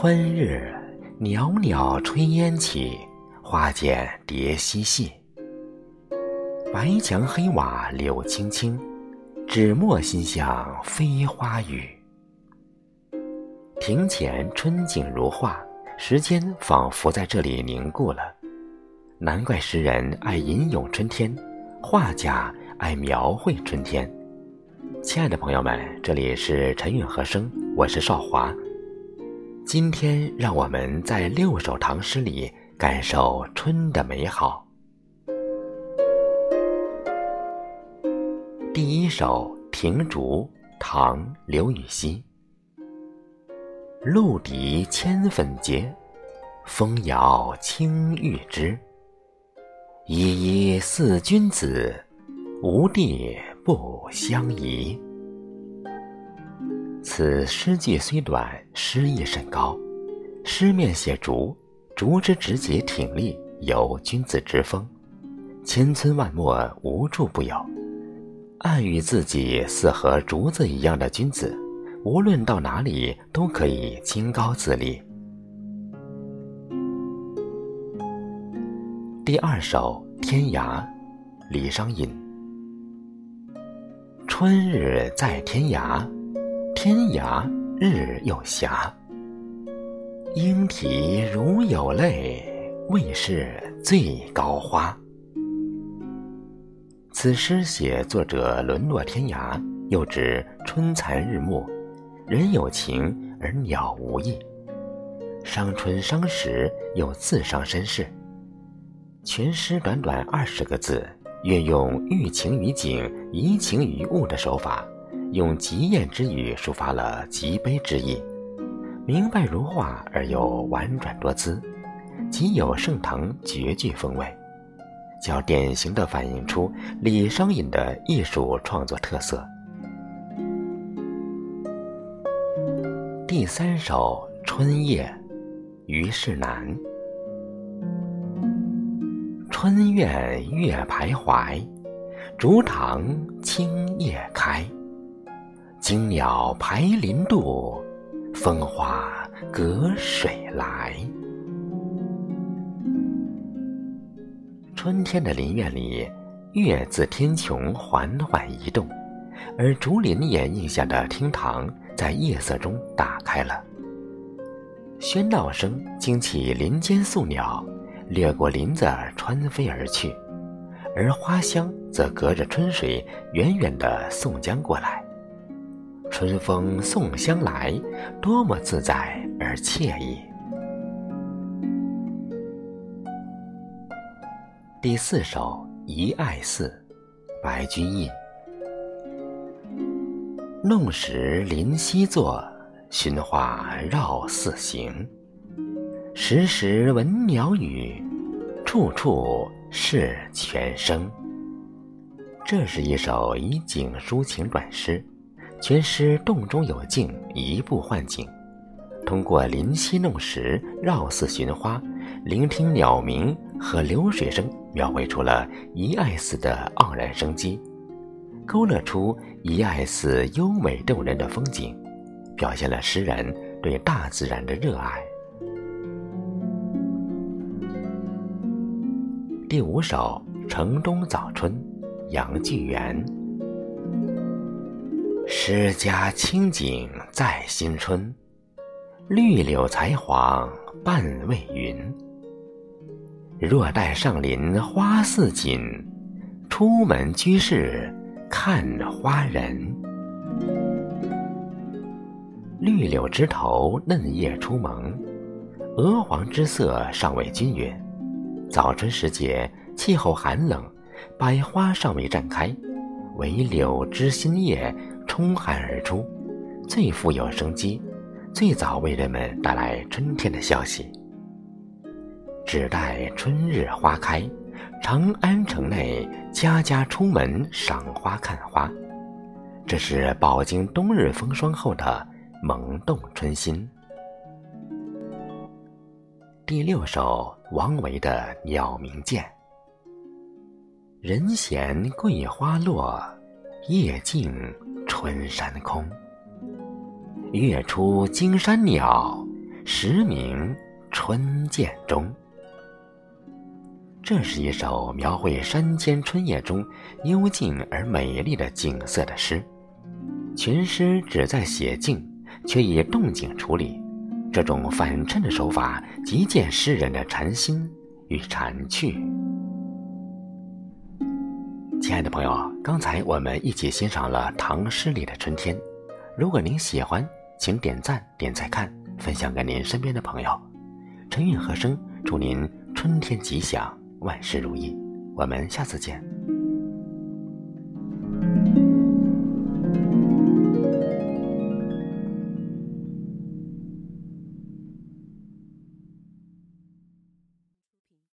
春日，袅袅炊烟起，花间蝶嬉戏。白墙黑瓦柳青青，纸墨心向飞花雨。庭前春景如画，时间仿佛在这里凝固了。难怪诗人爱吟咏春天，画家爱描绘春天。亲爱的朋友们，这里是陈韵和声，我是少华。今天让我们在六首唐诗里感受春的美好。第一首《庭竹》，唐·刘禹锡。露笛千粉结，风摇青玉枝。依依似君子，无地不相宜。此诗句虽短，诗意甚高。诗面写竹，竹之直节挺立，有君子之风，千村万陌，无处不有。暗喻自己似和竹子一样的君子，无论到哪里都可以清高自立。第二首《天涯》，李商隐。春日在天涯，天涯日又斜。莺啼如有泪，未是最高花。此诗写作者沦落天涯，又指春残日暮，人有情而鸟无意，伤春伤时又自伤身世。全诗短短二十个字，运用寓情于景、移情于物的手法，用极艳之语抒发了极悲之意，明白如画而又婉转多姿，极有盛唐绝句风味，较典型的反映出李商隐的艺术创作特色。第三首《春夜》，虞世南。春院月徘徊，竹堂青叶开。惊鸟排林渡，风花隔水来。春天的林院里，月自天穹缓缓移动，而竹林掩映下的厅堂在夜色中打开了。喧闹声惊起林间宿鸟。掠过林子穿飞而去，而花香则隔着春水远远地送将过来。春风送香来，多么自在而惬意。第四首《遗爱寺》，白居易。弄石临溪坐，寻花绕寺行。时时闻鸟语，处处是泉声。这是一首以景抒情短诗，全诗洞中有静，移步换景，通过临溪弄石、绕寺寻花、聆听鸟鸣和流水声，描绘出了遗爱寺的盎然生机，勾勒出遗爱寺优美动人的风景，表现了诗人对大自然的热爱。第五首《城东早春》，杨巨源。诗家清景在新春，绿柳才黄半未匀。若待上林花似锦，出门居士看花人。绿柳枝头嫩叶初萌，鹅黄之色尚未均匀。早春时节，气候寒冷，百花尚未绽开，唯柳枝新叶冲寒而出，最富有生机，最早为人们带来春天的消息。只待春日花开，长安城内家家出门赏花看花，这是饱经冬日风霜后的萌动春心。第六首。王维的《鸟鸣涧》：人闲桂花落，夜静春山空。月出惊山鸟，时鸣春涧中。这是一首描绘山间春夜中幽静而美丽的景色的诗。全诗旨在写静，却以动静处理。这种反衬的手法，极见诗人的禅心与禅趣。亲爱的朋友，刚才我们一起欣赏了唐诗里的春天。如果您喜欢，请点赞、点再看、分享给您身边的朋友。陈韵和声祝您春天吉祥，万事如意。我们下次见。